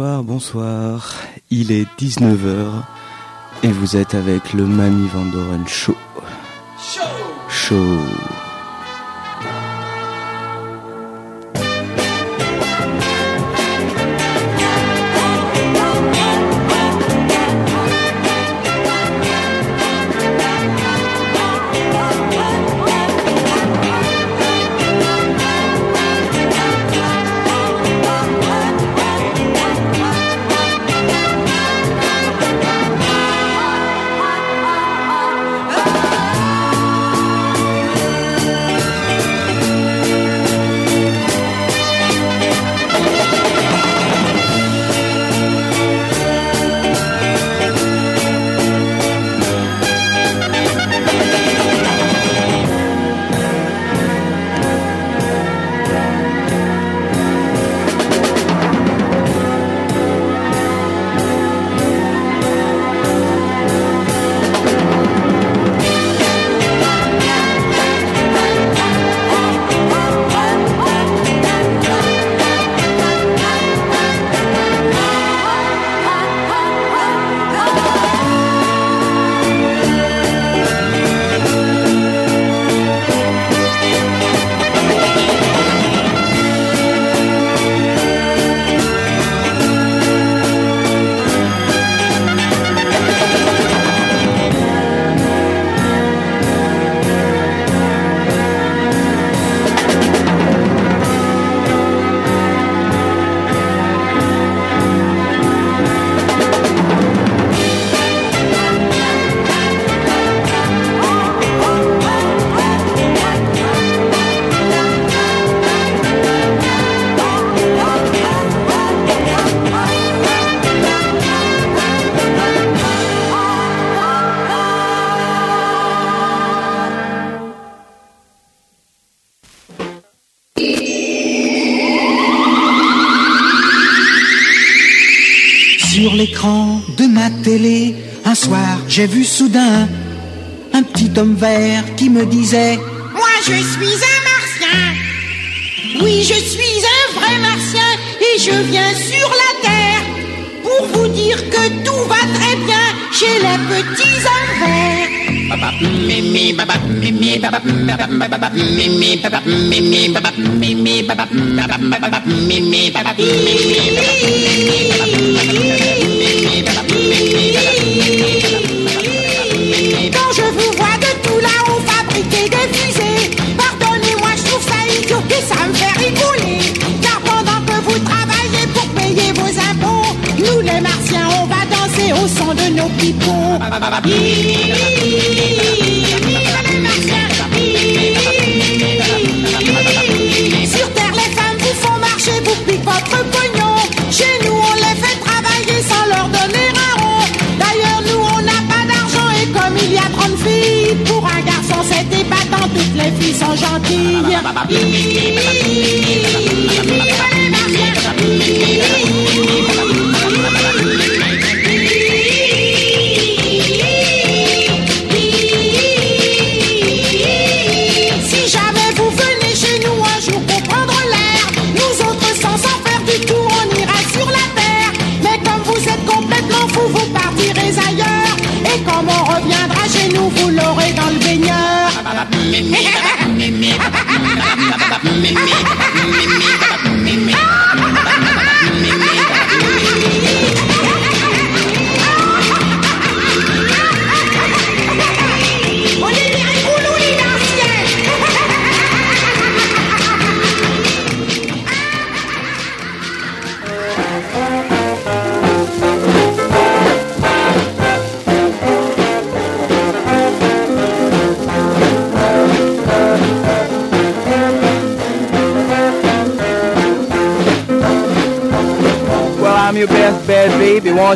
Bonsoir, bonsoir. Il est 19h et vous êtes avec le Mami Vandoren Show. Show. Show. J'ai vu soudain un petit homme vert qui me disait Moi je suis un martien. Oui, je suis un vrai martien et je viens sur la terre pour vous dire que tout va très bien chez les petits hommes verts. Sur terre, les femmes vous font marcher, vous piquent votre pognon. Chez nous, on les fait travailler sans leur donner un rond. D'ailleurs, nous, on n'a pas d'argent et comme il y a 30 filles, pour un garçon, c'est épatant, toutes les filles sont gentilles.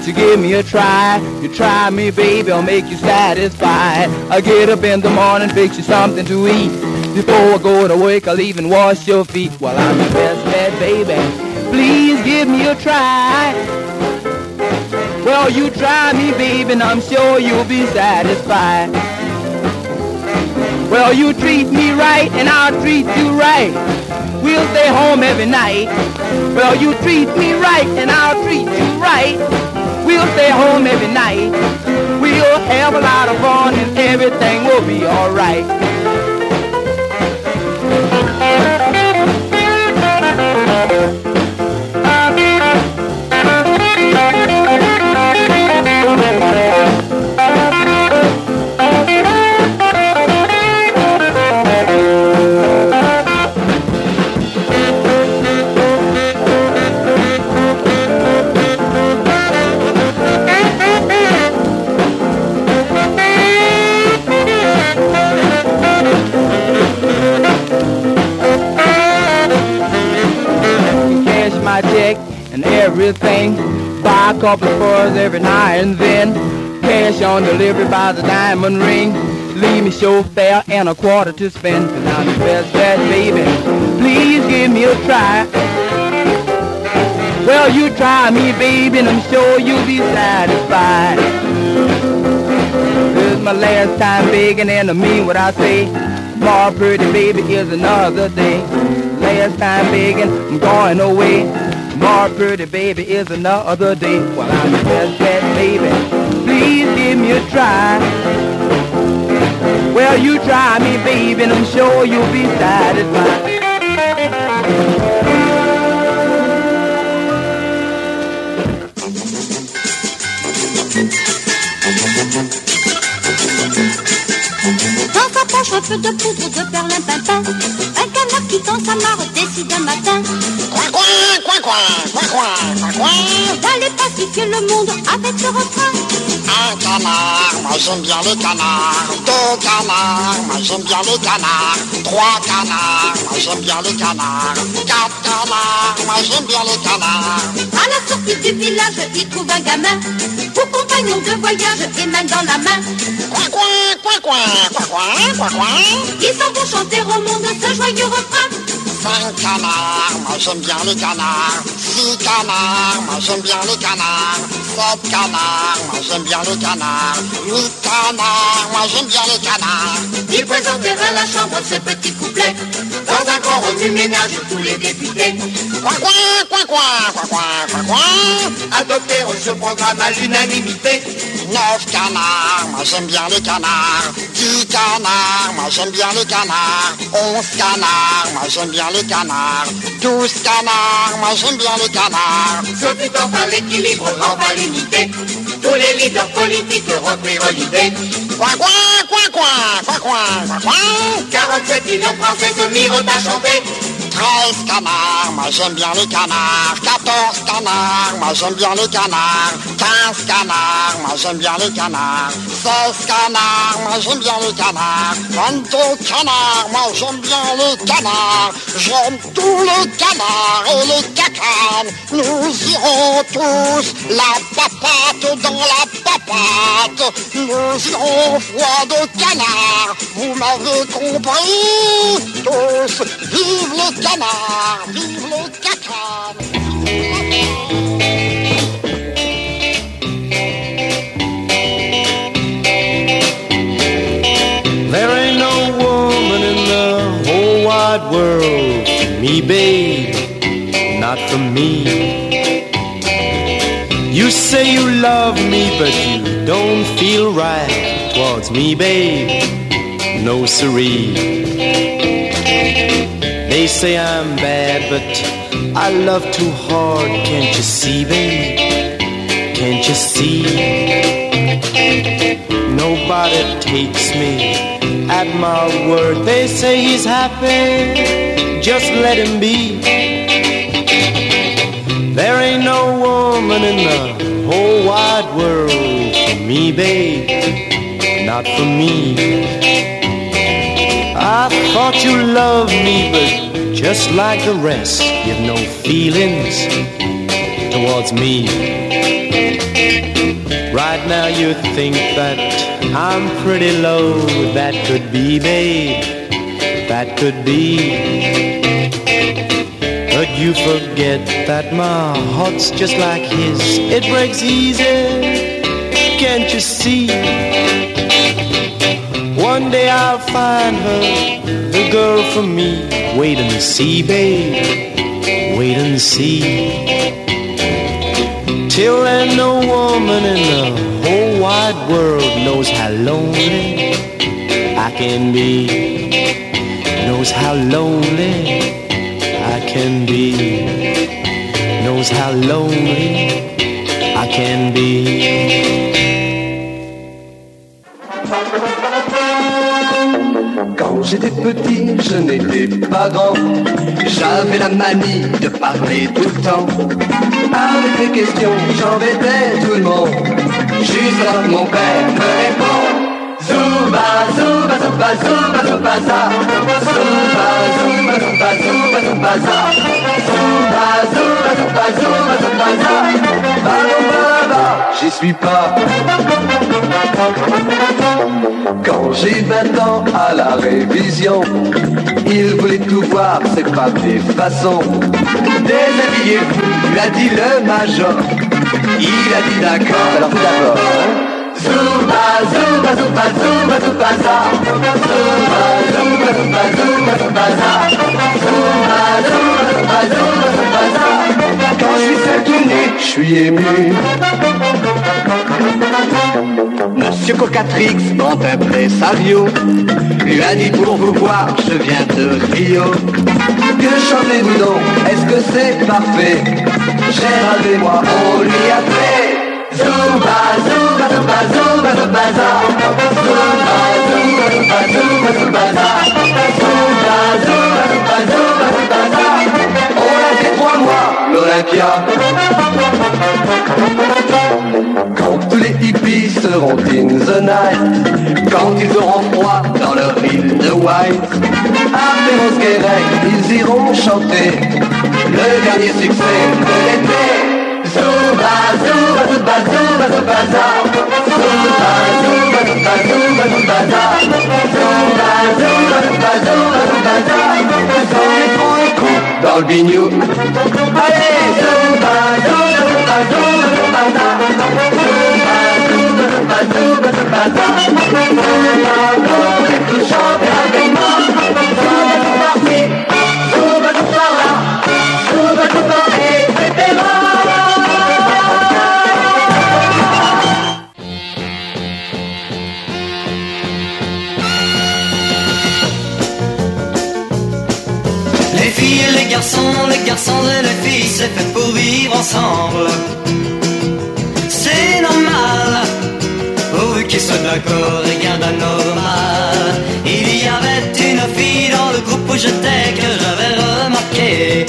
You give me a try? You try me, baby, I'll make you satisfied. I get up in the morning, fix you something to eat. Before I go to work, I'll even wash your feet while I'm your best bed, baby. Please give me a try. Well, you try me, baby, and I'm sure you'll be satisfied. Well, you treat me right, and I'll treat you right. We'll stay home every night. Well, you treat me right and I'll treat you right. Stay home every night. We'll have a lot of fun and everything will be alright. Everything. Buy a couple of furs every now and then. Cash on delivery by the diamond ring. Leave me fare and a quarter to spend. Cause I'm the best bet, baby. Please give me a try. Well, you try me, baby, and I'm sure you'll be satisfied. This is my last time begging, and I mean what I say. More pretty baby is another day. Last time begging, I'm going away. More pretty baby is another day. Well, I'm best bet, baby. Please give me a try. Well, you try me, baby, and I'm sure you'll be satisfied. Peu de poudre de perlimpinpin. Un canard qui dans sa mare décide un matin. Coin, coin, coin, coin, coin, coin, coin, coin. D'aller pacifier le monde avec ce refrain. Un canard, moi j'aime bien les canards. Deux canards, moi j'aime bien les canards. Trois canards, moi j'aime bien les canards. Quatre canards, moi j'aime bien les canards. À la sortie du village, il trouve un gamin. Pour compagnon de voyage et main dans la main. Coin, coin, coin, coin, coin, coin, coin, coin. Ils s'en vont chanter au monde ce joyeux refrain. Cinq canards, moi j'aime bien les canards. Six canards, moi j'aime bien les canards. Sept canards, moi j'aime bien les canards. Huit canards, moi j'aime bien les canards. Ils présentèrent à la chambre ce petit couplet. Dans un grand remue-ménage de tous les députés. Coin, coin, coin, coin, coin, coin, coin, coin. Adoptèrent ce programme à l'unanimité. Neuf canards, moi j'aime bien les canards. Dix canards, moi j'aime bien les canards. Onze canards, moi j'aime bien les canards. Douze canards, moi j'aime bien les canards. Ce fut enfin l'équilibre enfin l'unité. Tous les leaders politiques reprirent l'idée. Coin, coin, coin, coin, coin, coin, coin, coin. 47 millions français se mirent à chanter. 13 canards, moi j'aime bien les canards. 14 canards, moi j'aime bien les canards. 15 canards, moi j'aime bien les canards. 16 canards, moi j'aime bien les canards. 22 canards, moi j'aime bien les canards. J'aime tous les canards et les cacanes. Nous irons tous la papate dans la papate. Nous irons foi de canards. Vous m'avez compris? Tous. Vive les There ain't no woman in the whole wide world for me, babe, not for me. You say you love me, but you don't feel right towards me, babe. No siree. They say I'm bad, but I love too hard. Can't you see, babe? Can't you see? Nobody takes me at my word. They say he's happy, just let him be. There ain't no woman in the whole wide world for me, babe, not for me. I thought you loved me, but just like the rest, you've no feelings towards me. Right now you think that I'm pretty low. That could be, babe. That could be. But you forget that my heart's just like his. It breaks easy. Can't you see? One day I'll find her, the girl for me. Wait and see, babe. wait and see. Till then, no woman in the whole wide world knows how lonely I can be. Knows how lonely I can be. Knows how lonely I can be. je n'étais pas grand. J'avais la manie de parler tout le temps. Avec des questions, j'embêtais tout le monde. Jusqu'à ce que mon père me répond. Zumba, zumba, zumba, zumba, zumba. Zumba, zumba, zumba, zumba, zumba. Zumba, zumba, zumba, zumba, j'y suis pas. Quand j'ai 20 ans à la révision, il voulait tout voir, c'est pas des façons. Déshabillez-vous, lui a dit le major. Il a dit d'accord, alors tout d'abord. Je suis ému. Monsieur Cocatrix, grand impresario, lui a dit pour vous voir, je viens de Rio. Que chantez-vous donc? Est-ce que c'est parfait? J'ai rêvé moi, on lui a fait Zumba, zumba, zumba, zumba, zumba. Zumba, zumba. Zumba, zumba, zumba, zumba, zumba, mois, l'Olympia. Quand tous les hippies seront in the night, quand ils auront froid dans leur île de White, apéros Guérec, ils iront chanter le dernier succès de l'été. Dans le bignou. Bye. Garçons et les filles, c'est fait pour vivre ensemble. C'est normal, pourvu qu'ils soient d'accord, rien d'anormal. Il y avait une fille dans le groupe où j'étais que j'avais remarqué.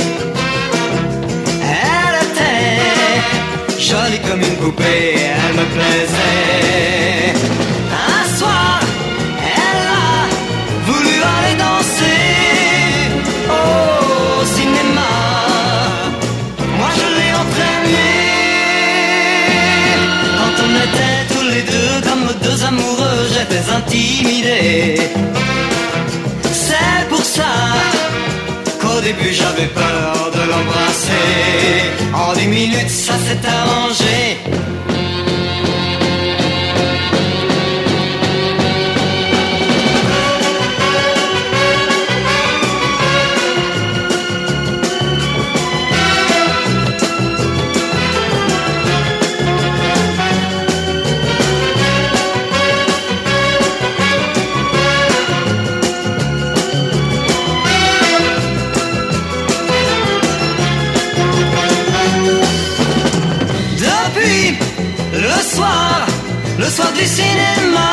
Elle était jolie comme une poupée, elle me plaisait. C'est pour ça qu'au début j'avais peur de l'embrasser. En dix minutes ça s'est arrangé. Cinéma,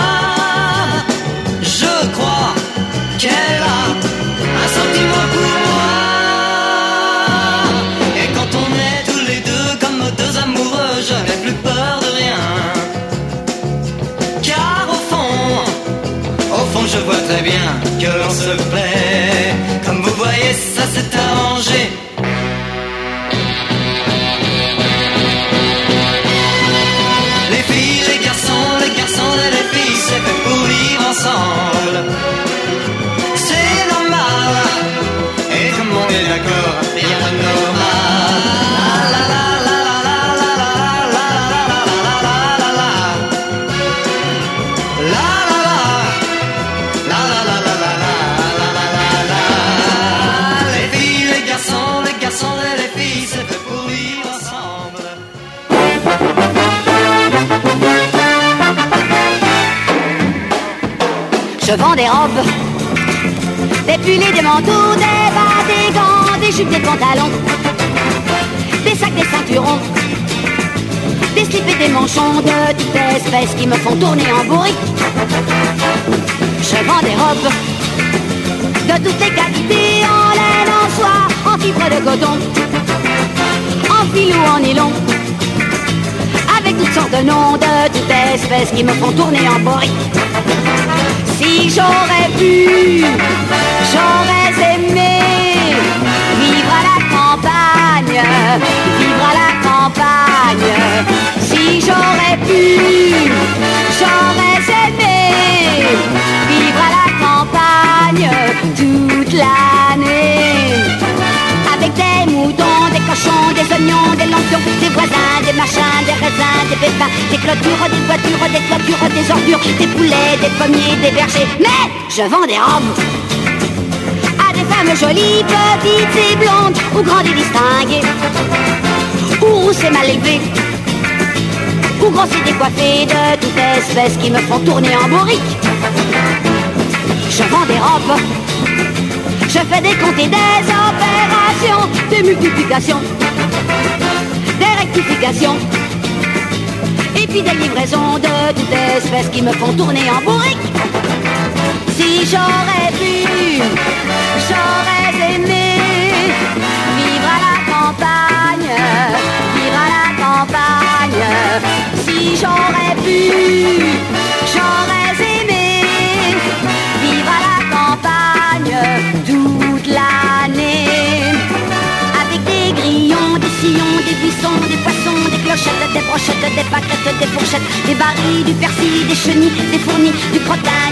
je crois qu'elle a un sentiment pour moi. Et quand on est tous les deux comme deux amoureux, je n'ai plus peur de rien. Car au fond, au fond, je vois très bien que l'on se plaît. Comme vous voyez, ça s'est arrangé. Je vends des robes, des pulls des manteaux, des bas, des gants, des jupes, des pantalons, des sacs, des ceinturons, des slips et des manchons de toutes espèces qui me font tourner en bourrique. Je vends des robes de toutes les qualités, en laine, en soie, en fibre de coton, en fil ou en nylon, avec toutes sortes de noms de toutes espèces qui me font tourner en bourrique. Si j'aurais pu, j'aurais aimé vivre à la campagne, vivre à la campagne. Si j'aurais pu, j'aurais aimé vivre à la campagne toute l'année. Avec des moutons, des cochons, des oignons, des lampions, des voisins, des machins, des raisins, des pépins, des clôtures, des voitures, des toitures, des ordures, des poulets, des pommiers, des bergers. Mais je vends des robes à des femmes jolies, petites et blondes, ou grandes et distinguées, ou rousses et mal élevées, ou grosses et décoiffées de toute espèce qui me font tourner en bourrique. Je vends des robes je fais des comptes et des opérations, des multiplications, des rectifications, et puis des livraisons de toutes espèces qui me font tourner en bourrique. Si j'aurais pu, j'aurais aimé vivre à la campagne, vivre à la campagne. Si j'aurais pu, j'aurais aimé toute l'année. Avec des grillons, des sillons, des buissons, des poissons, des clochettes, des brochettes, des pâquerettes, des fourchettes, des barils, du persil, des chenilles, des fournis, du crottin,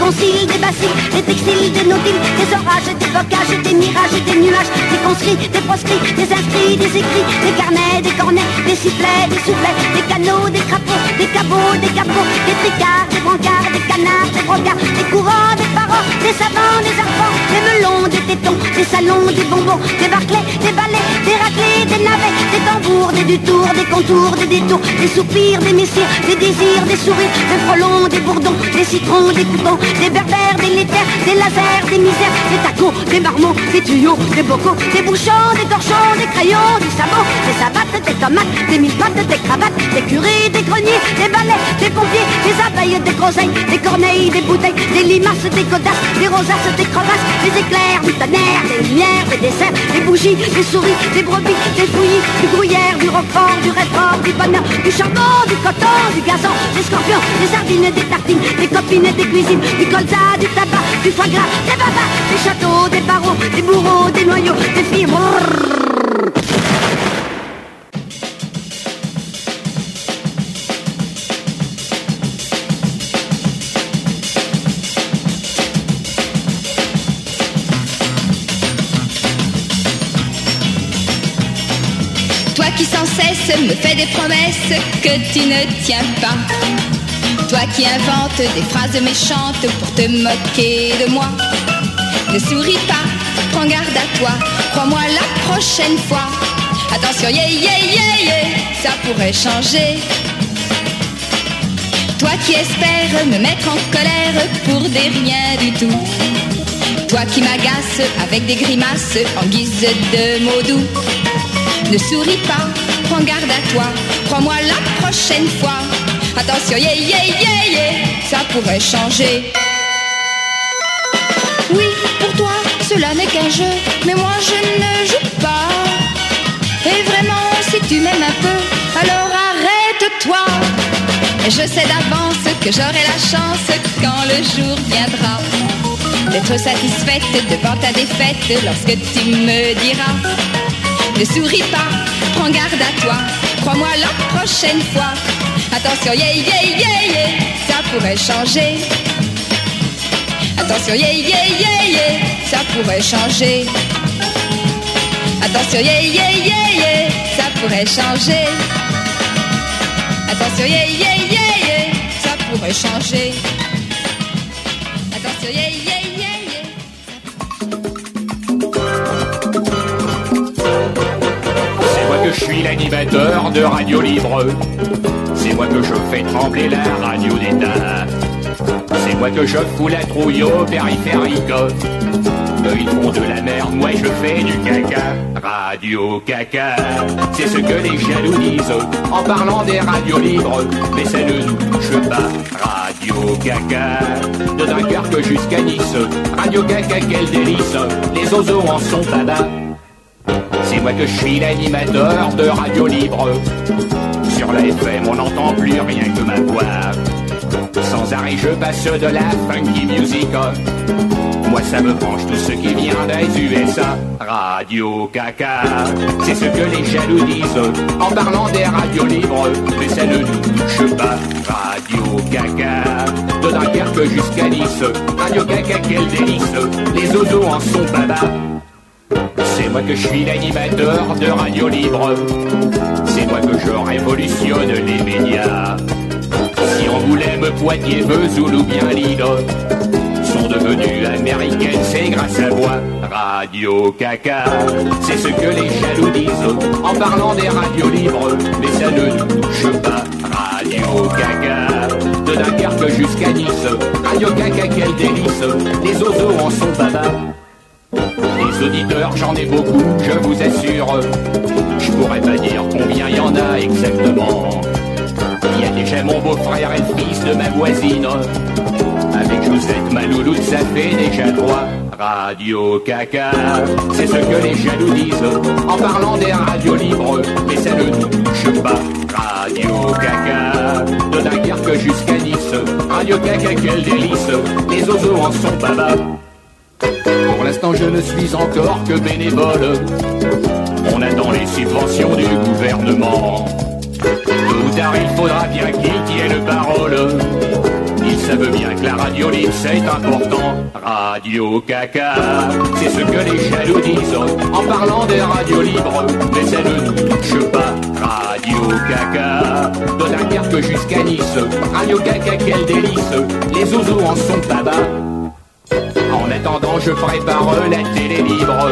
conciles, des baciles, des textiles, des nautiles, des orages, des bocages, des mirages, des nuages, des conscrits, des proscrits, des inscrits, des écrits, des carnets, des cornets, des sifflets, des soufflets, des canaux, des crapauds, des cabots, des capots, des tricards, des brancards, des canards, des brocards, des courants, des parois, des savants, des arpents, des melons, des tétons, des salons, des bonbons, des barclés, des balais, des raclés, des navets, des tambours, des dutours, des contours, des détours, des soupirs, des messieurs, des désirs, des sourires, des frelons, des bourdons, des citrons, des coupons, des berbères, des laitaires, des lasers, des misères, des tacos, des marmots, des tuyaux, des bocaux, des bouchons, des torchons, des crayons, des sabots, des savates, des tomates, des mille pattes, des cravates, des curés, des greniers, des balais, des pompiers, des abeilles, des groseilles, des corneilles, des bouteilles, des limaces, des godasses, des rosaces, des crevasses, des éclairs, du tonnerre, des lumières, des desserts, des bougies, des souris, des brebis, des fouillis, du gruyère, du roquefort, du réfort, du bonheur, du charbon, du coton, du gazon, des scorpions, des sardines, des tartines, des copines, des cuisines, du colza, du tabac, du foie gras, des babas, des châteaux, des barreaux, des bourreaux, des noyaux, des filles. Toi qui sans cesse me fais des promesses que tu ne tiens pas. Toi qui inventes des phrases méchantes pour te moquer de moi. Ne souris pas, prends garde à toi. Crois-moi la prochaine fois. Attention, yeah, yeah, yeah, yeah, ça pourrait changer. Toi qui espères me mettre en colère pour des riens du tout. Toi qui m'agaces avec des grimaces en guise de mots doux. Ne souris pas, prends garde à toi. Crois-moi la prochaine fois. Attention, yeah, yeah, yeah, yeah, ça pourrait changer. Oui, pour toi, cela n'est qu'un jeu, mais moi je ne joue pas. Et vraiment, si tu m'aimes un peu, alors arrête-toi. Et je sais d'avance que j'aurai la chance quand le jour viendra d'être satisfaite devant ta défaite lorsque tu me diras ne souris pas, prends garde à toi. Crois-moi la prochaine fois. Attention, yeah, yeah, yeah, yeah, ça pourrait changer. Attention, yeah, yeah, yeah, yeah, ça pourrait changer. Attention, yeah, yeah, yeah, yeah, ça pourrait changer. Attention, yeah, yeah, yeah, yeah, ça pourrait changer. Je suis l'animateur de Radio Libre. C'est moi que je fais trembler la radio d'État. C'est moi que je fous la trouille au périphérique. Eux ils font de la merde, moi je fais du caca. Radio caca, c'est ce que les jaloux disent en parlant des radios libres. Mais ça ne nous touche pas. Radio caca, de Dunkerque jusqu'à Nice. Radio caca, quel délice. Les oiseaux en sont baba. C'est moi que je suis l'animateur de Radio Libre. Sur la FM, on n'entend plus rien que ma voix. Sans arrêt, je passe de la funky music. Moi, ça me branche tout ce qui vient des USA. Radio caca, c'est ce que les jaloux disent en parlant des radios libres. Mais ça ne nous touche pas. Radio caca, de Dunkerque jusqu'à Nice. Radio caca, quel délice. Les oiseaux en sont baba. C'est moi que je suis l'animateur de Radio Libre. C'est moi que je révolutionne les médias. Si Angoulême, Poitiers, Vesoul ou bien Lille sont devenues américaines, c'est grâce à moi. Radio caca, c'est ce que les jaloux disent en parlant des radios libres. Mais ça ne nous touche pas. Radio caca, de Dunkerque jusqu'à Nice. Radio caca, quel délice. Les oiseaux en sont baba. Les auditeurs, j'en ai beaucoup, je vous assure. Je pourrais pas dire combien il y en a exactement. Il y a déjà mon beau-frère et le fils de ma voisine. Avec Josette, ma louloute, ça fait déjà trois. Radio caca, c'est ce que les jaloux disent en parlant des radios libres. Mais ça ne nous touche pas. Radio caca, de Dunkerque jusqu'à Nice. Radio caca, quel délice. Les oiseaux en sont baba. Pour l'instant, je ne suis encore que bénévole. On attend les subventions du gouvernement. Tôt ou tard, il faudra bien qu'il y ait le parole. Ils savent bien que la radio libre c'est important. Radio caca, c'est ce que les jaloux disent en parlant des radios libres. Mais ça ne touche pas. Radio caca, de Dunkerque jusqu'à Nice. Radio caca, quel délice. Les oiseaux en sont baba. En attendant, je prépare la télé libre.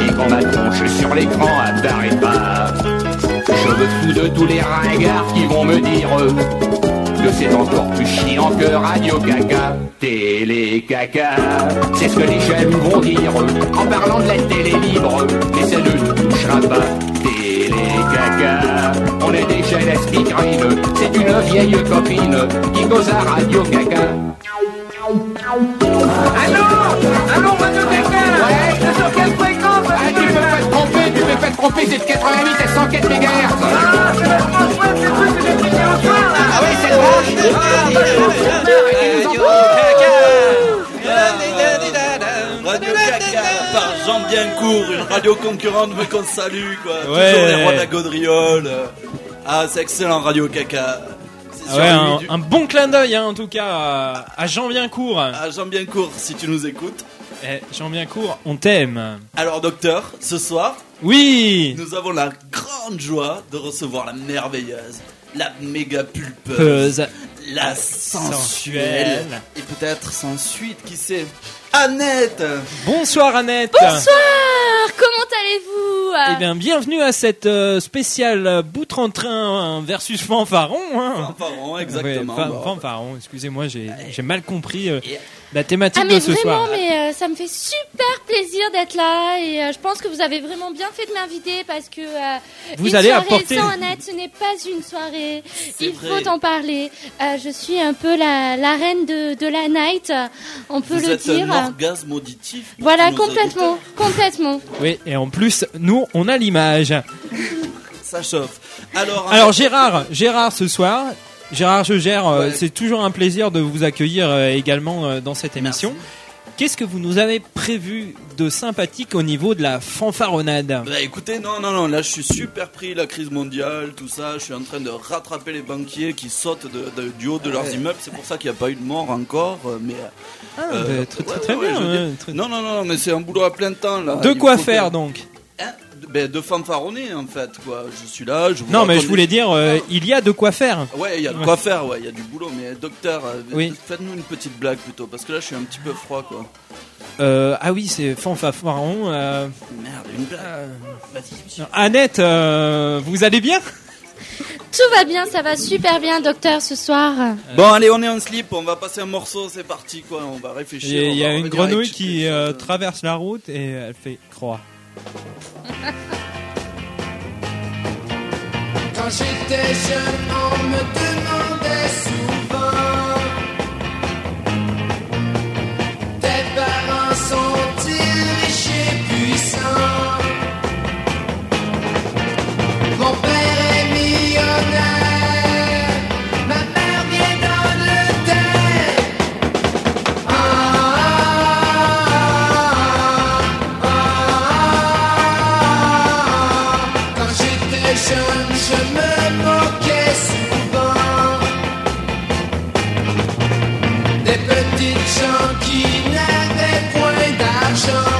Et quand ma tronche sur l'écran apparaît pas, je me fous de tous les ringards qui vont me dire que c'est encore plus chiant que Radio Caca. Télé Caca, c'est ce que les jaloux vont dire en parlant de la télé libre. Mais ça ne nous touchera pas. Télé Caca, on est déjà la speakerine. C'est une vieille copine qui cause à Radio Caca. Allô Allô, Radio Caca Ouais C'est sur quelle fréquence Ah, tu peux pas te tromper, tu peux pas te tromper, c'est de 88 à 104 MHz. Ah, c'est France Web, c'est tout, c'est des trucs au soir, là Ah oui, c'est bon. Ah, je que Radio Caca par Jean Biencourt, une radio concurrente mais qu'on salue quoi. Ouais. Toujours les rois de la gaudriole. Ah c'est excellent Radio Caca. Sur ouais, un, nuit du- un bon clin d'œil hein, en tout cas à, à Jean Biencourt. Ah, Jean Biencourt si tu nous écoutes. Eh, Jean Biencourt, on t'aime. Alors docteur, ce soir, Oui nous avons la grande joie de recevoir la merveilleuse, la méga pulpeuse, Peuse. La sensuelle et peut-être sans suite, qui sait, Annette. Bonsoir Annette Bonsoir Comment allez-vous? Eh bien, bienvenue à cette euh, spéciale euh, bout en train versus fanfaron. Hein. Fanfaron, exactement. Ouais, fa- Bon. fanfaron, excusez-moi, j'ai j'ai mal compris euh, la thématique Ah mais de ce vraiment, soir. mais euh, ça me fait super plaisir d'être là et euh, je pense que vous avez vraiment bien fait de m'inviter parce que euh, Vous une allez soirée apporter- sans Annette, ce n'est pas une soirée. Il vrai. faut en parler. Euh, je suis un peu la, la reine de, de la night, on peut Vous le êtes dire. un orgasme auditif. Voilà, complètement, complètement. Oui, et en plus, nous, on a l'image. Ça chauffe. Alors, Alors Gérard, Gérard ce soir, Gérard je gère, euh, Ouais. c'est toujours un plaisir de vous accueillir euh, également euh, dans cette émission. Qu'est-ce que vous nous avez prévu de sympathique au niveau de la fanfaronnade? Bah écoutez, non, non, non, là je suis super pris, la crise mondiale, tout ça, je suis en train de rattraper les banquiers qui sautent de, de- du haut de leurs immeubles, c'est pour ça qu'il n'y a pas eu de mort encore, mais... Ah, euh, bah, très, très, ouais, très ouais, bien, très- Non, non, non, mais c'est un boulot à plein temps là. De Il quoi faire que- donc? Ben, de fanfaronner en fait quoi. Je suis là, je vous Non, mais je voulais des- dire, euh, il y a de quoi faire. Ouais, il y a de quoi faire, ouais, il y a du boulot, mais docteur, euh, Oui. faites-nous une petite blague plutôt, parce que là je suis un petit peu froid quoi. Euh, ah oui, c'est fanfaron. Euh, Merde, une blague. Vas-y. Annette, euh, vous allez bien? Tout va bien, ça va super bien, docteur, ce soir. Bon, allez, on est en slip, on va passer un morceau, c'est parti quoi, on va réfléchir. Il y a- y une grenouille qui euh, traverse la route et elle fait croix. Quand j'étais jeune, on me demandait souvent. Tes parents sont-ils riches et puissants? Mon père est millionnaire, point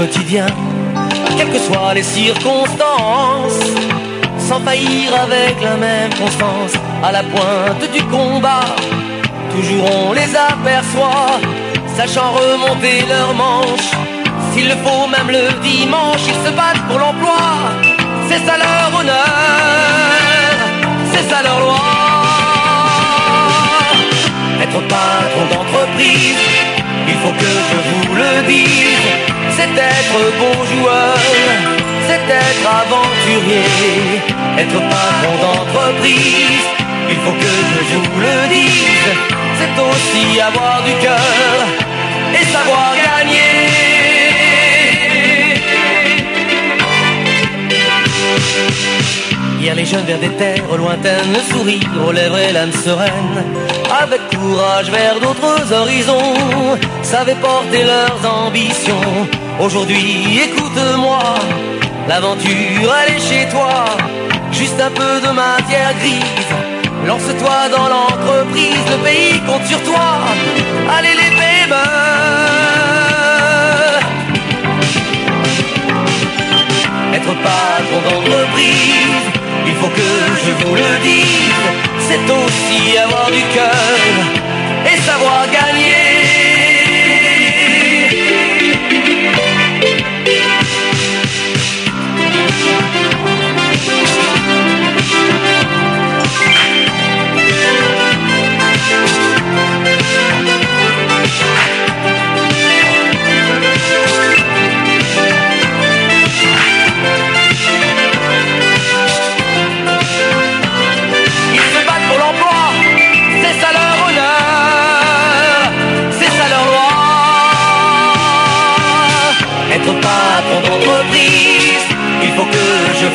quotidien, quelles que soient les circonstances, sans faillir avec la même constance, à la pointe du combat, toujours on les aperçoit, sachant remonter leurs manches, s'il le faut même le dimanche, ils se battent pour l'emploi, c'est ça leur honneur, c'est ça leur loi. Être patron d'entreprise, il faut que je vous le dise, c'est être bon joueur, c'est être aventurier. Être patron d'entreprise, il faut que je vous le dise, c'est aussi avoir du cœur et savoir gagner. Hier les jeunes vers des terres lointaines, le sourire aux lèvres et l'âme sereine, avec courage vers d'autres horizons, savaient porter leurs ambitions. Aujourd'hui, écoute-moi, l'aventure elle est chez toi, juste un peu de matière grise. Lance-toi dans l'entreprise, le pays compte sur toi. Allez les PME Être patron d'entreprise, il faut que je vous le dise, c'est aussi avoir du cœur et savoir gagner.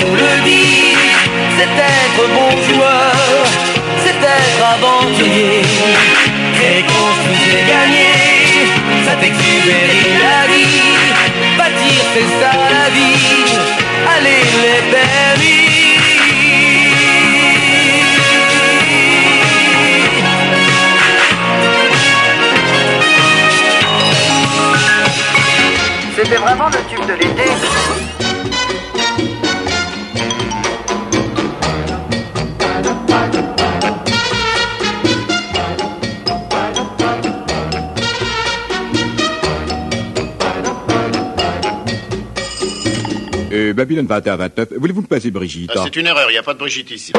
le c'est être bon joueur, c'est être aventurier. Et qu'on se fait gagner, ça t'exubérie la vie. Bâtir, c'est ça la vie, allez les permis. C'était vraiment le tube de l'été. Euh, Babylone 21-29. Voulez-vous me passer Brigitte Ah, c'est une erreur, il n'y a pas de Brigitte ici.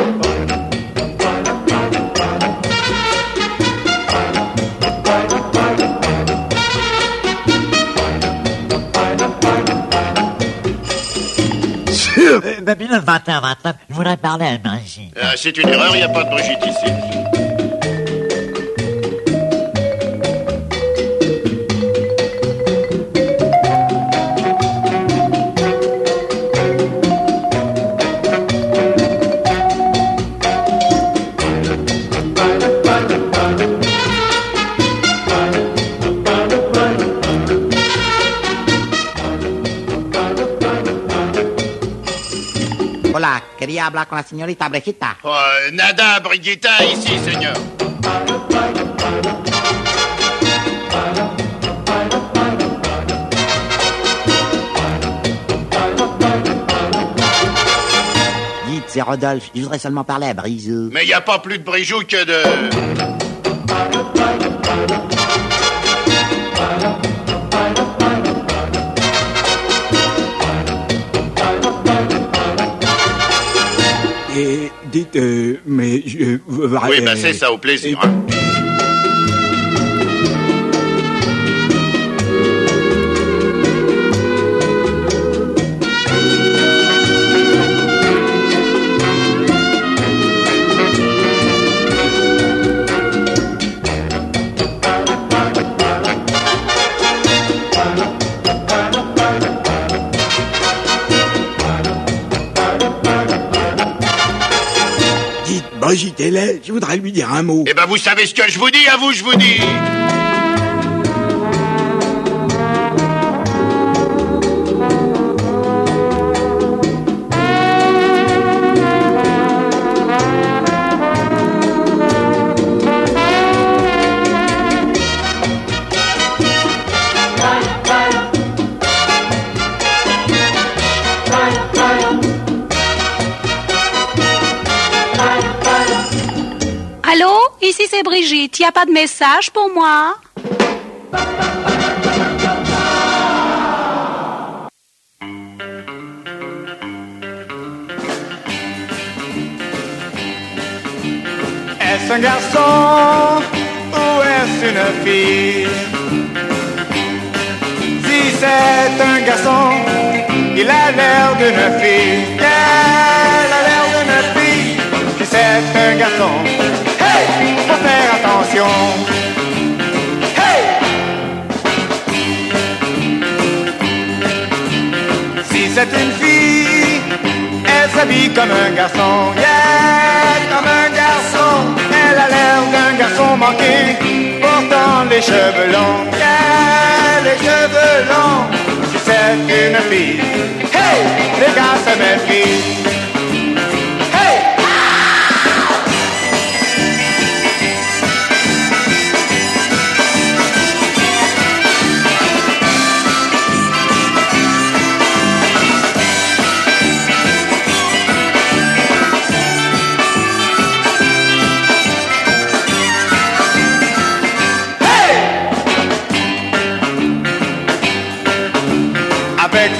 Euh, Babylone 21, 29, je voudrais parler à Brigitte. Ah, c'est une erreur, il n'y a pas de Brigitte ici. Quería hablar con la señorita Brejita. Oh, nada, Brigitta, ici, señor. Dites, c'est Rodolphe, je voudrais seulement parler à Briseux. Mais il n'y a pas plus de Brijoux que de... dites, euh, mais je... Oui, ben c'est ça, au plaisir. hein. Je voudrais lui dire un mot. Eh ben, vous savez ce que je vous dis, à vous, je vous dis. Brigitte. Y a pas de message pour moi Est-ce un garçon ou est-ce une fille? Si c'est un garçon, il a l'air d'une fille. Un garçon, hey, faut faire attention. Hey! Si c'est une fille, elle s'habille comme un garçon, yeah, comme un garçon. Elle a l'air d'un garçon manqué, portant les cheveux longs, yeah, les cheveux longs. Si c'est une fille, hey, les gars se méfient.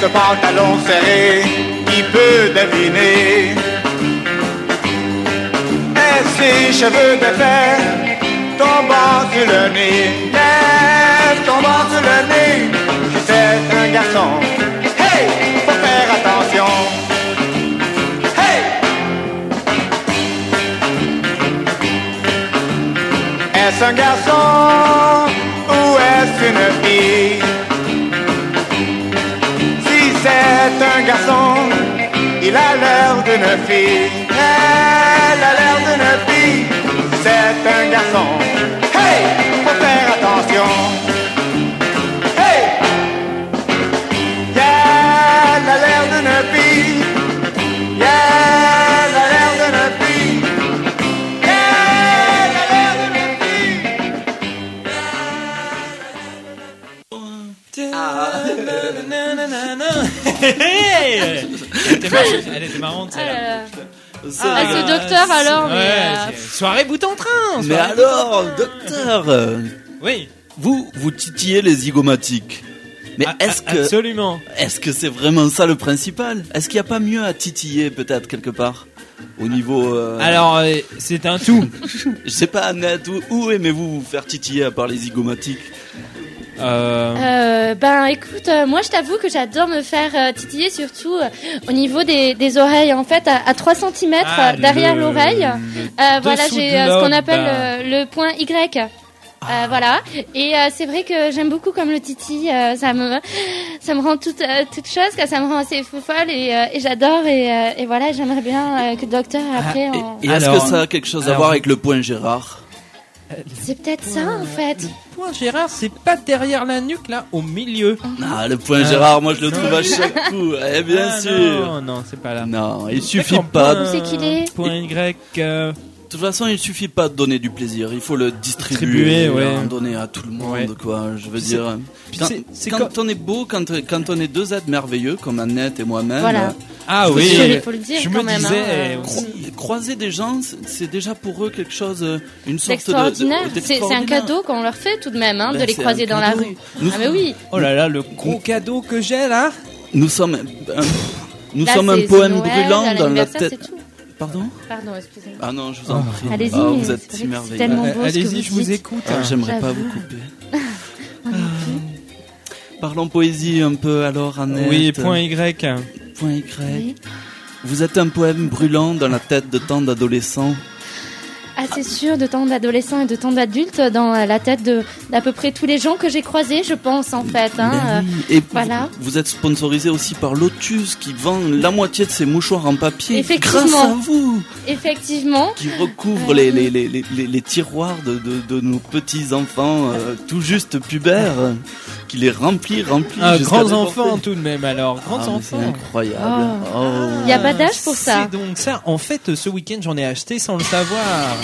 Pantalon serré, qui peut deviner Et ses cheveux de fer tombant sur le nez, yeah, tombant sur le nez. C'est un garçon, hey, faut faire attention. Hey! Est-ce un garçon ou est-ce une fille? A l'air d'une fille. Elle a l'air d'une fille. C'est un garçon, hey, faut faire attention. Elle, était mar- elle était marrante. Ah celle-là. là là. Ça, Ah, c'est docteur alors, mais. Ouais, euh, c'est- soirée bout en train. Mais soirée bout en alors, train. docteur euh, Oui. Vous, vous titillez les zygomatiques. Mais Ah, est-ce ah, que absolument. Est-ce que c'est vraiment ça le principal? Est-ce qu'il n'y a pas mieux à titiller peut-être quelque part au niveau euh, Alors, euh, c'est un tout. je sais pas Annette, où, où aimez-vous vous faire titiller à part les zygomatiques? Euh, Euh, ben écoute, euh, moi je t'avoue que j'adore me faire euh, titiller surtout euh, au niveau des, des oreilles. En fait, à, à 3 cm Ah, derrière le- l'oreille, euh, voilà, j'ai euh, ce qu'on appelle euh, le point Y. Euh, voilà et euh, c'est vrai que j'aime beaucoup comme le titi euh, ça me ça me rend toute euh, toute chose quoi. ça me rend assez fou folle et, euh, et j'adore et, euh, et voilà j'aimerais bien euh, que le docteur après en- Et est-ce Alors, que ça a quelque chose à alors- voir avec le point Gérard? C'est peut-être ça en fait point Gérard, c'est pas derrière la nuque là, au milieu. Ah, le point Ah. Gérard, moi je le trouve à chaque coup. Eh bien Ah, sûr. Non, non, c'est pas là. Non, il suffit pas. point- Où c'est qu'il est Point Y. euh, De toute façon, il suffit pas de donner du plaisir, il faut le distribuer, Distribuer, ouais. en donner à tout le monde, Ouais. quoi. Je veux dire, quand, quand on est beau, quand, quand on est deux êtres merveilleux comme Annette et moi-même, Voilà. euh, Ah oui, dire, Il faut le dire je quand me même, disais, hein, euh, cro- croiser des gens, c'est- déjà pour eux quelque chose, euh, une sorte de- C'est un cadeau qu'on leur fait tout de même, hein, Ben, de les c'est croiser dans la rue. Nous- ah mais oui. Oh là là, le gros cadeau que j'ai là. Nous sommes, un- nous Là, sommes un poème Noël, brûlant dans la tête. Pardon Pardon, excusez-moi. Ah non, je vous en prie. Allez-y, Ah, vous êtes si merveilleux. tellement beau ce que Allez-y, je vous écoute. Ah, J'aimerais pas vous couper. Parlons poésie un peu alors, Annette. Oui, point Y. Point Y. Vous êtes un poème brûlant dans la tête de tant d'adolescents. Ah, c'est sûr, de tant d'adolescents et de tant d'adultes dans la tête de d'à peu près tous les gens que j'ai croisés, je pense, en fait. Hein. Ben oui. Euh, Et voilà. vous, vous êtes sponsorisé aussi par Lotus qui vend la moitié de ses mouchoirs en papier Effectivement. grâce à vous Effectivement. qui recouvre les, les, les, les, les- les tiroirs de, de, de nos petits enfants euh, tout juste pubères euh, qui les remplit, remplit Ah, grands enfants tout de même alors, grands Ah, enfants. incroyable. Oh. Il n'y a pas d'âge pour ça. C'est donc ça. En fait, ce week-end, j'en ai acheté sans le savoir.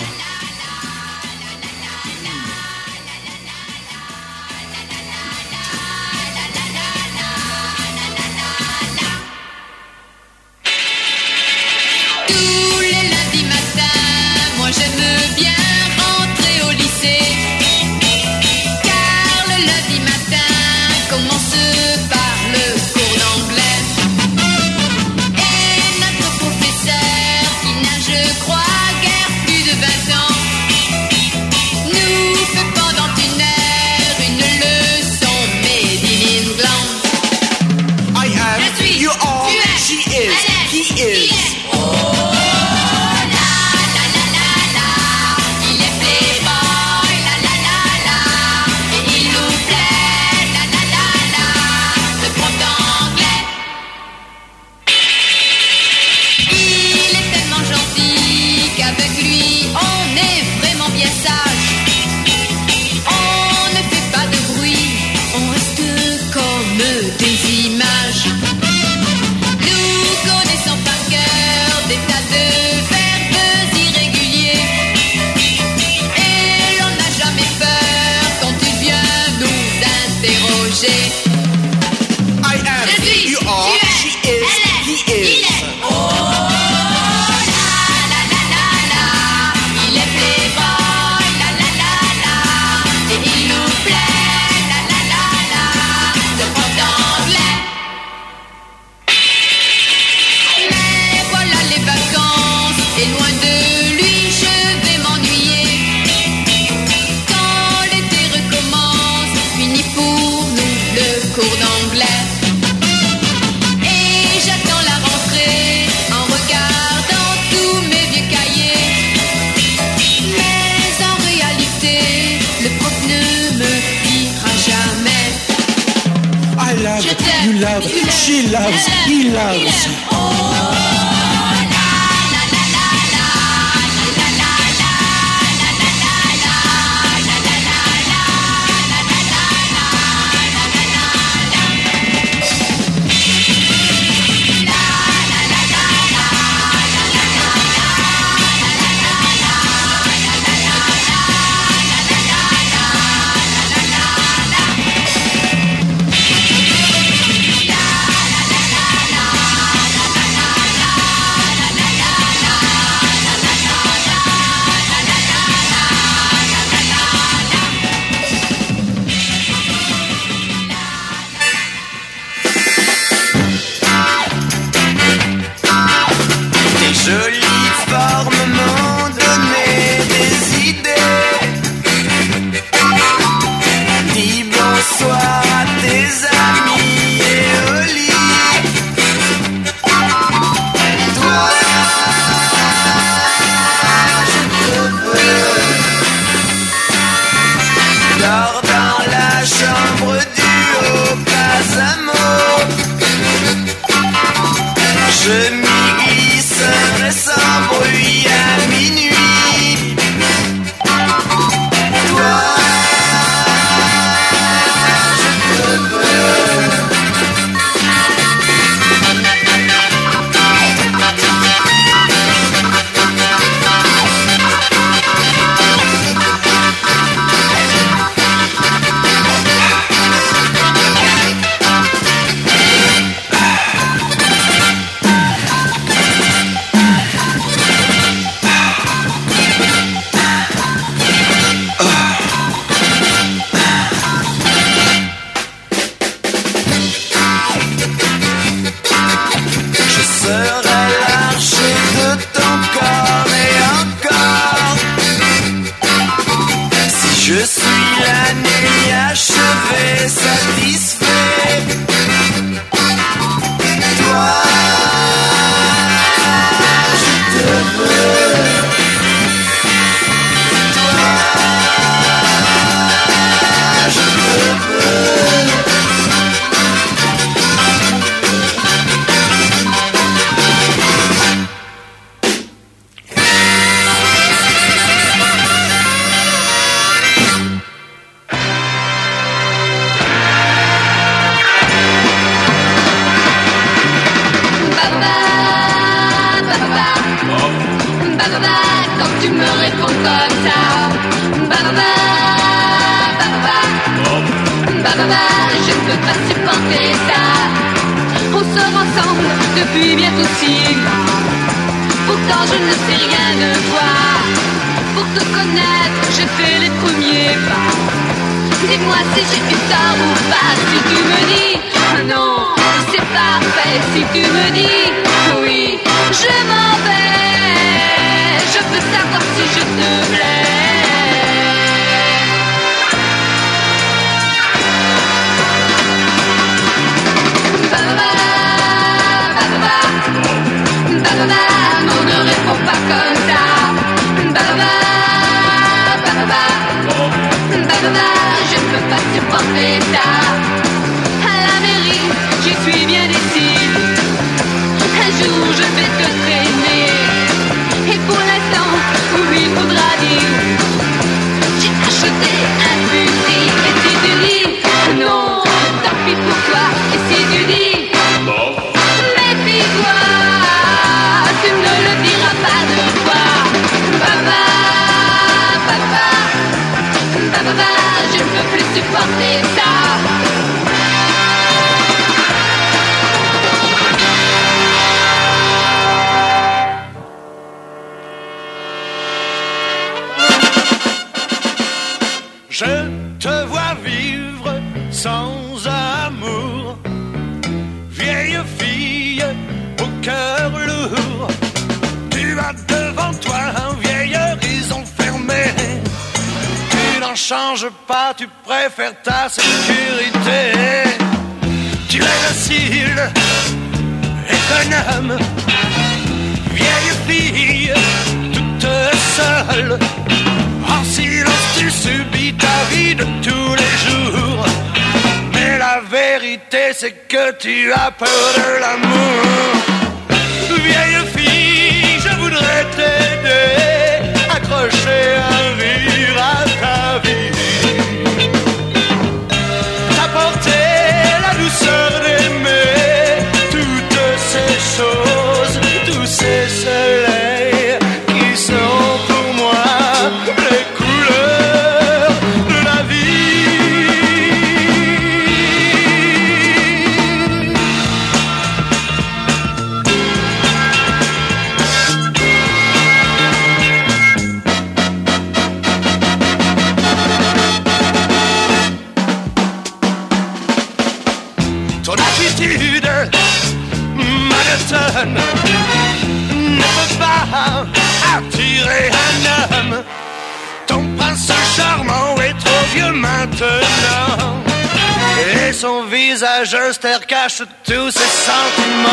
tous ces sentiments.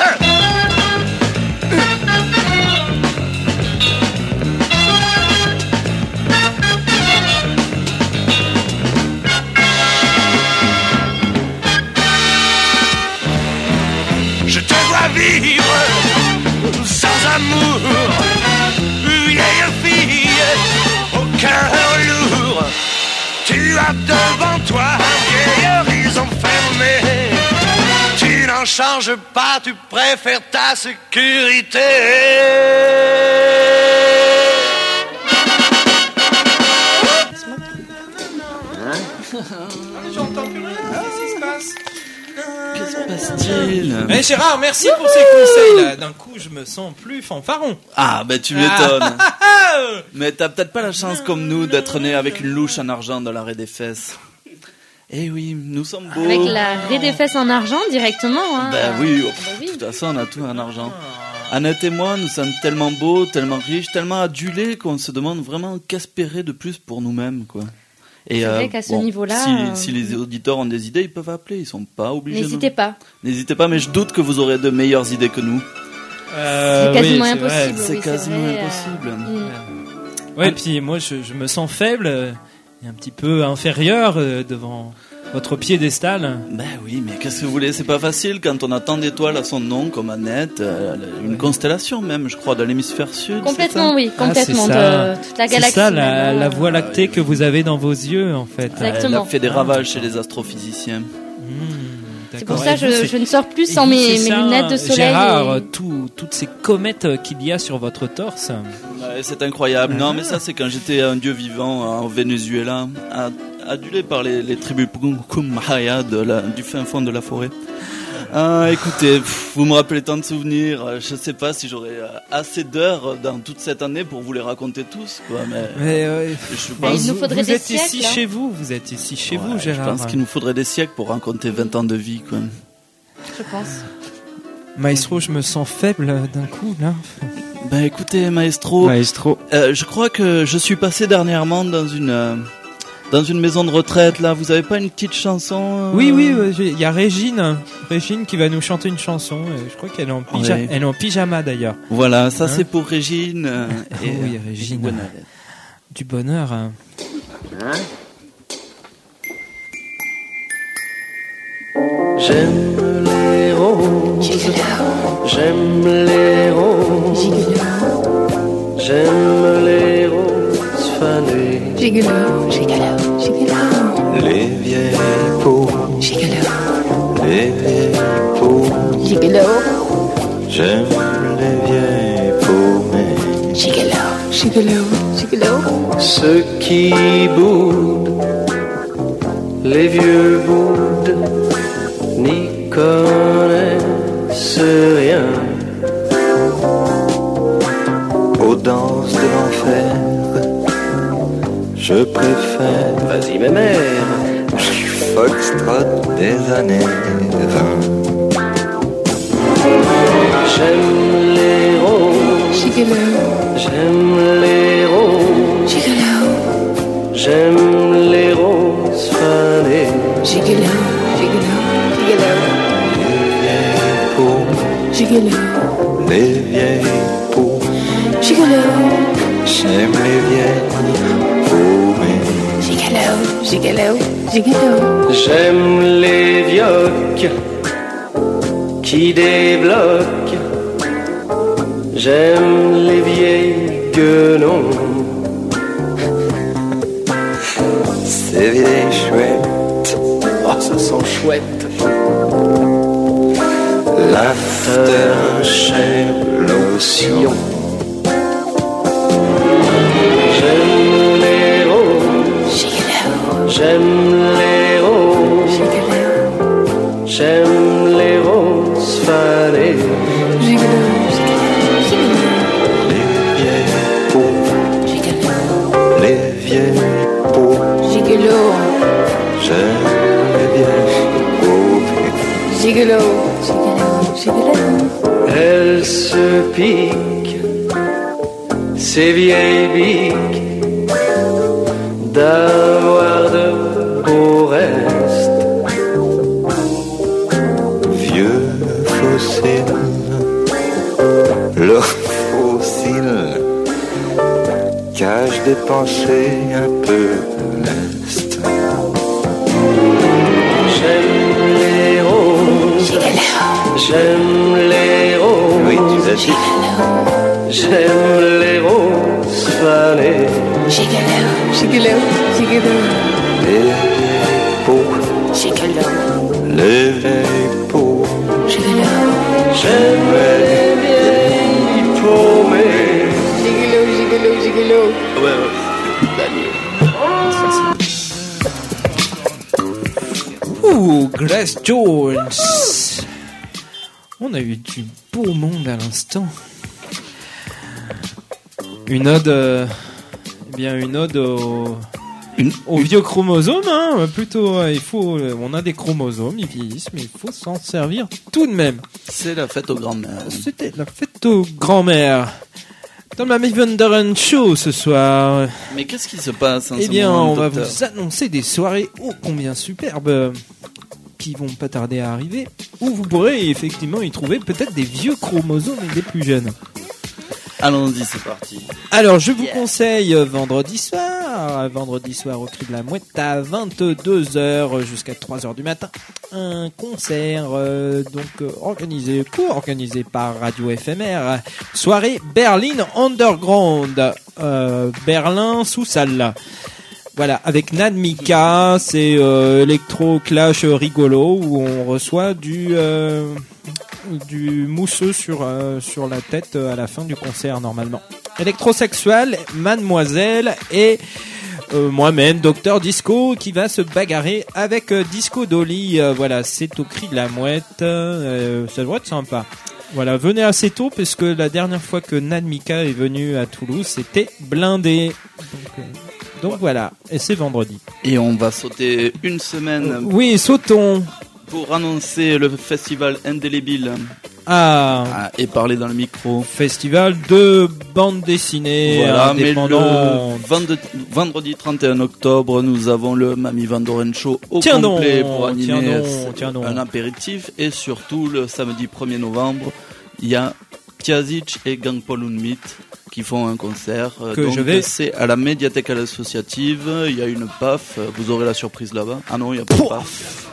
Hein? Je te vois vivre sans amour, vieille fille au cœur lourd. Tu as devant toi un vieil horizon fermé. J'entends plus rien. Qu'est-ce qui se passe Que se passe-t-il Eh Gérard, merci pour ces conseils là. D'un coup, je me sens plus fanfaron. Ah, ben tu m'étonnes. Mais t'as peut-être pas la chance comme nous d'être né avec une louche en argent dans l'arrêt des fesses. Eh oui, nous sommes beaux. Avec la raie des fesses en argent directement. Hein. Ben oui, oh, pff, de toute façon, on a tout en argent. Annette et moi, nous sommes tellement beaux, tellement riches, tellement adulés qu'on se demande vraiment qu'espérer de plus pour nous-mêmes, quoi. Et C'est vrai qu'à ce niveau-là, si, euh, si les auditeurs ont des idées, ils peuvent appeler, ils sont pas obligés. de- N'hésitez pas. N'hésitez pas, mais je doute que vous aurez de meilleures idées que nous. Euh, C'est quasiment oui, impossible. C'est oui, quasiment vrai, euh, impossible. mm. Ouais, puis moi, je, je me sens faible euh, un petit peu inférieur euh, devant votre piédestal. Ben oui, mais qu'est-ce que vous voulez? C'est pas facile quand on a tant d'étoiles à son nom, comme Annette, euh, une constellation même, je crois, de l'hémisphère sud. c'est Complètement, ça? oui, Ah, complètement. c'est ça. de toute la C'est galaxie. ça, la, maintenant. la voie lactée que vous avez dans vos yeux, en fait. Elle Exactement. a fait des ravages chez les astrophysiciens. C'est pour ça que je, je ne sors plus sans mes, c'est mes ça, lunettes de soleil. Gérard, et- tout- toutes ces comètes qu'il y a sur votre torse. Ouais, c'est incroyable. Non, mais ça, c'est quand j'étais un dieu vivant en Venezuela, ad- adulé par les, les tribus la- du fin fond de la forêt. Ah, écoutez, pff, vous me rappelez tant de souvenirs. euh, Je sais pas si j'aurai euh, assez d'heures dans toute cette année pour vous les raconter tous, quoi. Mais, Mais, euh, je Bah, il nous faudrait vous des êtes siècles, ici hein. chez vous, vous êtes ici chez vous, Ouais, Je Gérard. pense qu'il nous faudrait des siècles pour raconter 20 ans de vie, quoi. Je pense. Maestro, je me sens faible d'un coup, là. Ben écoutez, maestro, Maestro. euh, je crois que je suis passé dernièrement dans une euh, dans une maison de retraite. Là, vous avez pas une petite chanson euh Oui, oui, euh, il y a Régine, Régine qui va nous chanter une chanson. et je crois qu'elle est en, pyja- Ouais. elle est en pyjama d'ailleurs. Voilà, ça Hein c'est pour Régine. euh, et, oui, Régine. et. Du bonheur. hein. J'aime les roses, j'aime les roses, j'aime les Gigolo, gigolo, gigolo, les vieilles peaux, les vieilles peaux, gigolo, j'aime les vieilles peaux, mais gigolo, gigolo, gigolo. ceux qui boudent, les vieux boudent, n'y connaissent rien. Aux danses de l'enfer. Je préfère, vas-y mes mères, foxtrot des années 20. J'aime les roses, j'aime les roses, j'aime les roses fanées. gigolo, gigolo, gigolo, gigolo, Les vieilles peaux, gigolo, j'aime les vieilles peaux, gigolo, gigolo, j'aime les vioques qui débloquent. J'aime les vieilles guenons. Ces vieilles chouettes, oh, ça sent chouette. L'after chère lotion. J'aime j'aime les roses, j'aime les roses fanées. Les vieilles peaux, les vieilles peaux, Gigolo, j'aime les vieilles peaux. gigolo. Elle se pique, ces vieilles biques, pensées un peu lestes. J'aime les roses, j'aime les roses. Oui, tu l'as dit. J'aime les roses fanées, les peaux, les Grace Jones. On a eu du beau monde à l'instant. Une ode, euh, eh bien une ode au, au vieux chromosome, hein, plutôt. euh, Il faut, euh, on a des chromosomes, ils vieillissent, mais il faut s'en servir tout de même. C'est la fête aux grands-mères. C'était la fête aux grands-mères. Dans la Wonderen Show ce soir. Mais qu'est-ce qui se passe en Eh ce bien, moment, on va vous annoncer des soirées ô combien superbes qui vont pas tarder à arriver, où vous pourrez effectivement y trouver peut-être des vieux chromosomes et des plus jeunes. Allons-y, c'est parti. Alors, je vous conseille euh, vendredi soir, vendredi soir au Cri de la Mouette à 22h jusqu'à 3h du matin, un concert euh, donc euh, organisé, co-organisé par Radio FMR, soirée Berlin Underground, euh, Berlin sous salle. Voilà, avec Nad Mika, c'est euh, électro clash rigolo où on reçoit du euh, du mousseux sur euh, sur la tête euh, à la fin du concert normalement. Électrosexuel, Mademoiselle et euh, moi-même, Docteur Disco, qui va se bagarrer avec euh, Disco Dolly. Voilà, c'est au cri de la mouette. ça devrait être sympa. Voilà, venez assez tôt parce que la dernière fois que Nadmika est venu à Toulouse, c'était blindé. Donc voilà, et c'est vendredi. Et on va sauter une semaine Oui, sautons. pour annoncer le festival Indélébile. Ah, Ah, et parler dans le micro. festival de bande dessinée Voilà, mais le vende- vendredi 31 octobre, nous avons le Mami Van Doren Show au Tiens complet pour animer tiens donc, ce- tiens donc. un apéritif. Et surtout, le samedi 1er novembre, il y a Tiazic et Gang Paul Unmit qui font un concert. Euh, Que Donc, je vais- C'est à la médiathèque associative. Il y a une PAF. Vous aurez la surprise là-bas. Ah non, il n'y a pas de PAF.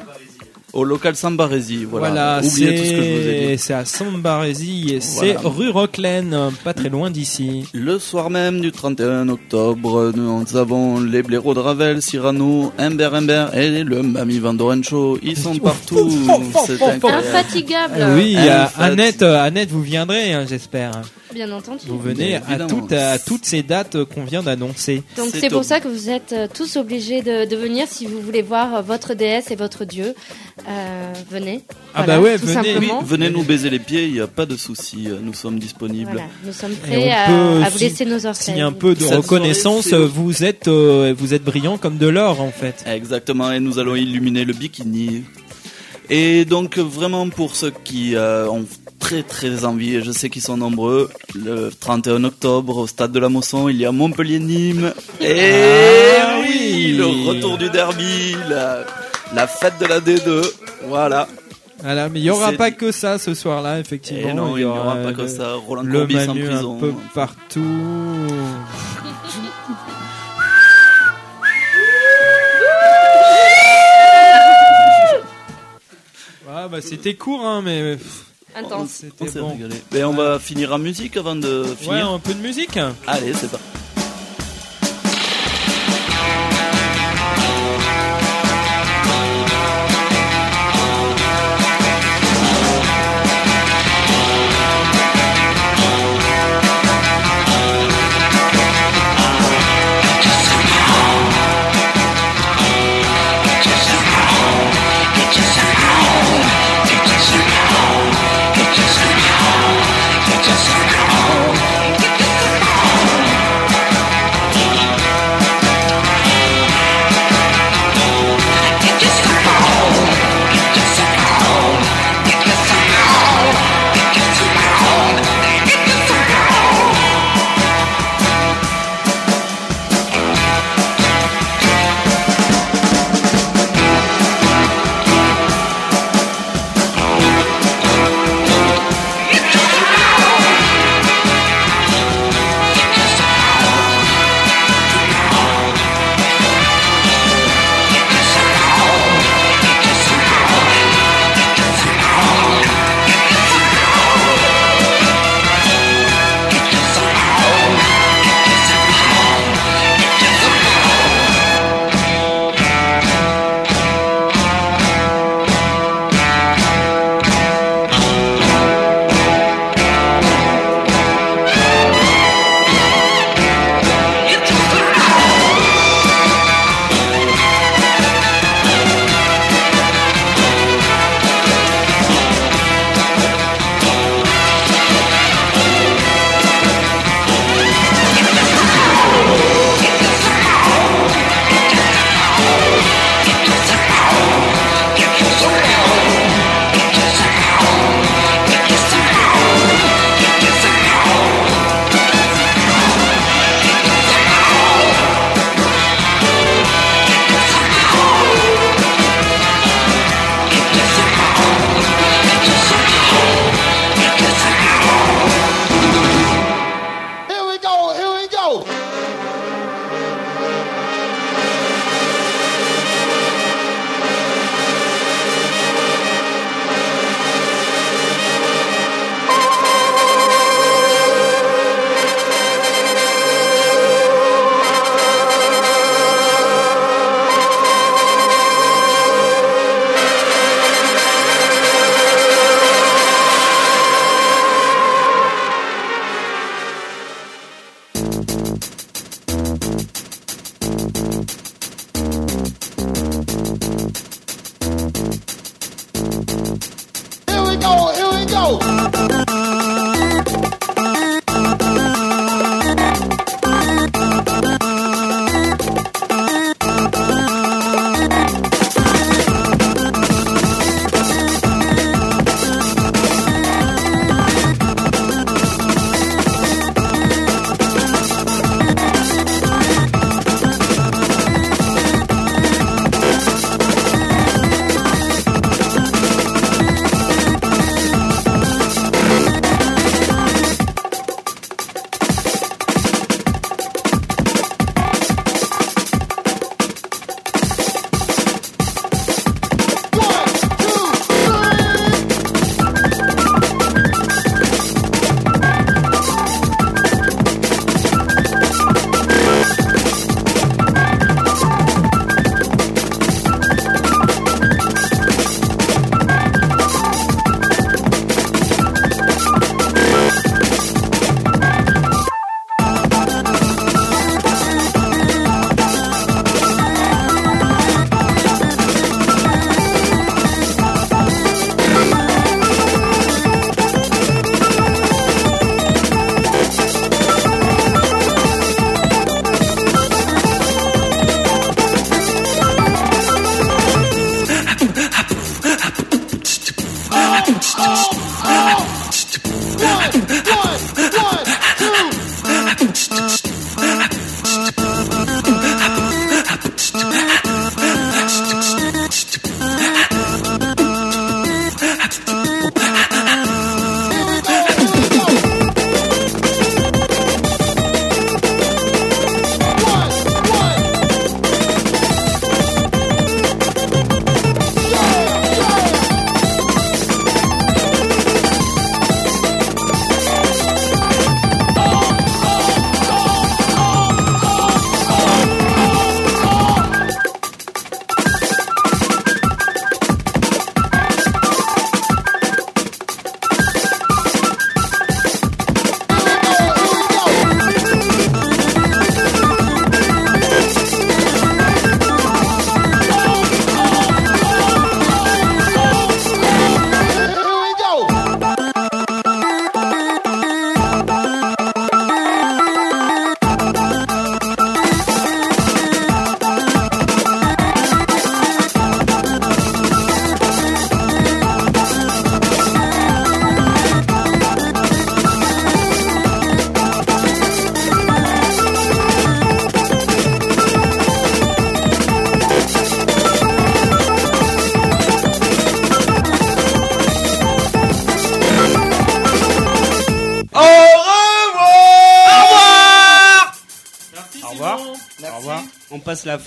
Au local Sambarési, voilà. Voilà, Oubliez tout ce que je vous ai c'est dit. c'est à Sambarési et c'est rue Roquelaine, pas très loin d'ici. Le soir même du 31 octobre, nous avons les blaireaux de Ravel, Cyrano, Humber Humber et le Mami Van Doren Show. Ils sont partout. C'est. Infatigable. Ah oui, Annette, euh, Annette, vous viendrez, hein, j'espère. Bien entendu. Vous venez à toutes, à toutes ces dates qu'on vient d'annoncer. Donc C'est pour ça que vous êtes euh, tous obligés de, de venir si vous voulez voir euh, votre déesse et votre dieu. Euh, venez. Ah Voilà, bah ouais, tout venez. Oui, venez nous baiser les pieds, il n'y a pas de souci, nous sommes disponibles. Voilà, nous sommes prêts à, vous laisser nos orteils. S'il y a un peu de Cette reconnaissance, soirée, vous êtes, euh, vous êtes brillant comme de l'or en fait. Exactement, et nous allons illuminer le bikini. Et donc vraiment pour ceux qui euh, ont très très envie, et je sais qu'ils sont nombreux, le 31 octobre au stade de la Mosson, il y a Montpellier-Nîmes. Et Ah oui, le retour du derby, la, la fête de la D2, voilà. Voilà, mais il y aura pas que ça ce soir-là, effectivement. Et non, il n'y aura pas que ça, Roland Le Courbis en Manu prison. un peu partout. Ah bah c'était court hein mais Intense. On c'était s'est bon. régalé. Mais on va finir en musique avant de Ouais, finir. un peu de musique. Allez, c'est parti.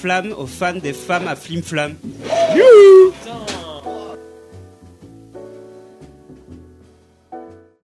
Flamme aux fans des femmes à flim flam.